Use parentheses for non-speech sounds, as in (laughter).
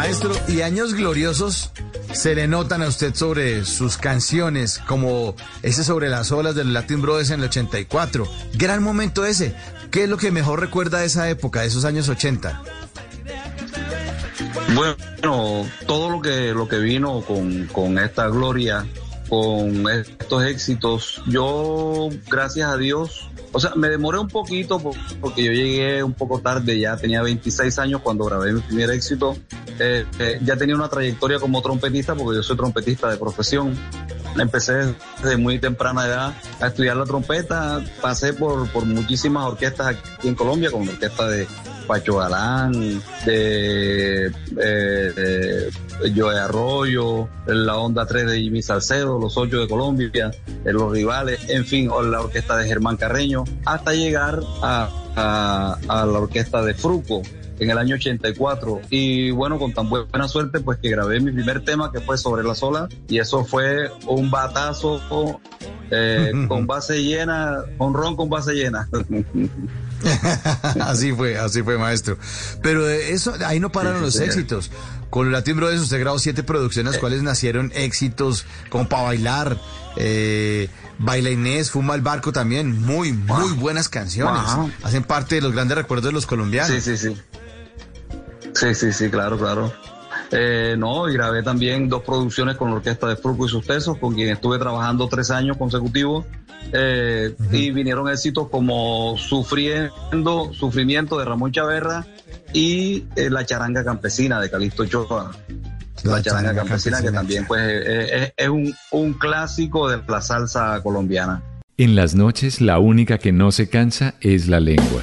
Maestro, ¿y años gloriosos se le notan a usted sobre sus canciones, como ese sobre las olas del Latin Brothers en el 84? Gran momento ese. ¿Qué es lo que mejor recuerda de esa época, de esos años 80? Bueno, todo lo que, lo que vino con, con esta gloria, con estos éxitos, yo, gracias a Dios, o sea, me demoré un poquito porque yo llegué un poco tarde, ya tenía 26 años cuando grabé mi primer éxito. Eh, eh, ya tenía una trayectoria como trompetista porque yo soy trompetista de profesión. Empecé desde muy temprana edad a estudiar la trompeta. Pasé por, por muchísimas orquestas aquí en Colombia, como la orquesta de Pacho Galán, de, eh, de Joe Arroyo, la Onda 3 de Jimmy Salcedo, los Ocho de Colombia, los rivales, en fin, la orquesta de Germán Carreño, hasta llegar a, a, a la orquesta de Fruco, en el año 84. Y bueno, con tan buena suerte, pues que grabé mi primer tema que fue sobre la sola. Y eso fue un batazo eh, (laughs) con base llena, un ron con base llena. (laughs) (laughs) así fue, así fue, maestro. Pero de eso, ahí no pararon los éxitos. Con Latin Brothers usted grabó siete producciones, las Eh. cuales nacieron éxitos como para bailar. Eh, Baila Inés, Fuma el Barco también. Muy, muy buenas canciones. Hacen parte de los grandes recuerdos de los colombianos. Sí, sí, sí. Sí, sí, sí, claro, claro. Eh, no, y grabé también dos producciones con la orquesta de Fruco y sus Tesos, con quien estuve trabajando tres años consecutivos. Eh, Y vinieron éxitos como Sufriendo, Sufrimiento de Ramón Chaverra y eh, La Charanga Campesina de Calixto Ochoa. La, Charanga, Campesina, que también pues, eh, es, es un, un clásico de la salsa colombiana. En las noches la única que no se cansa es la lengua.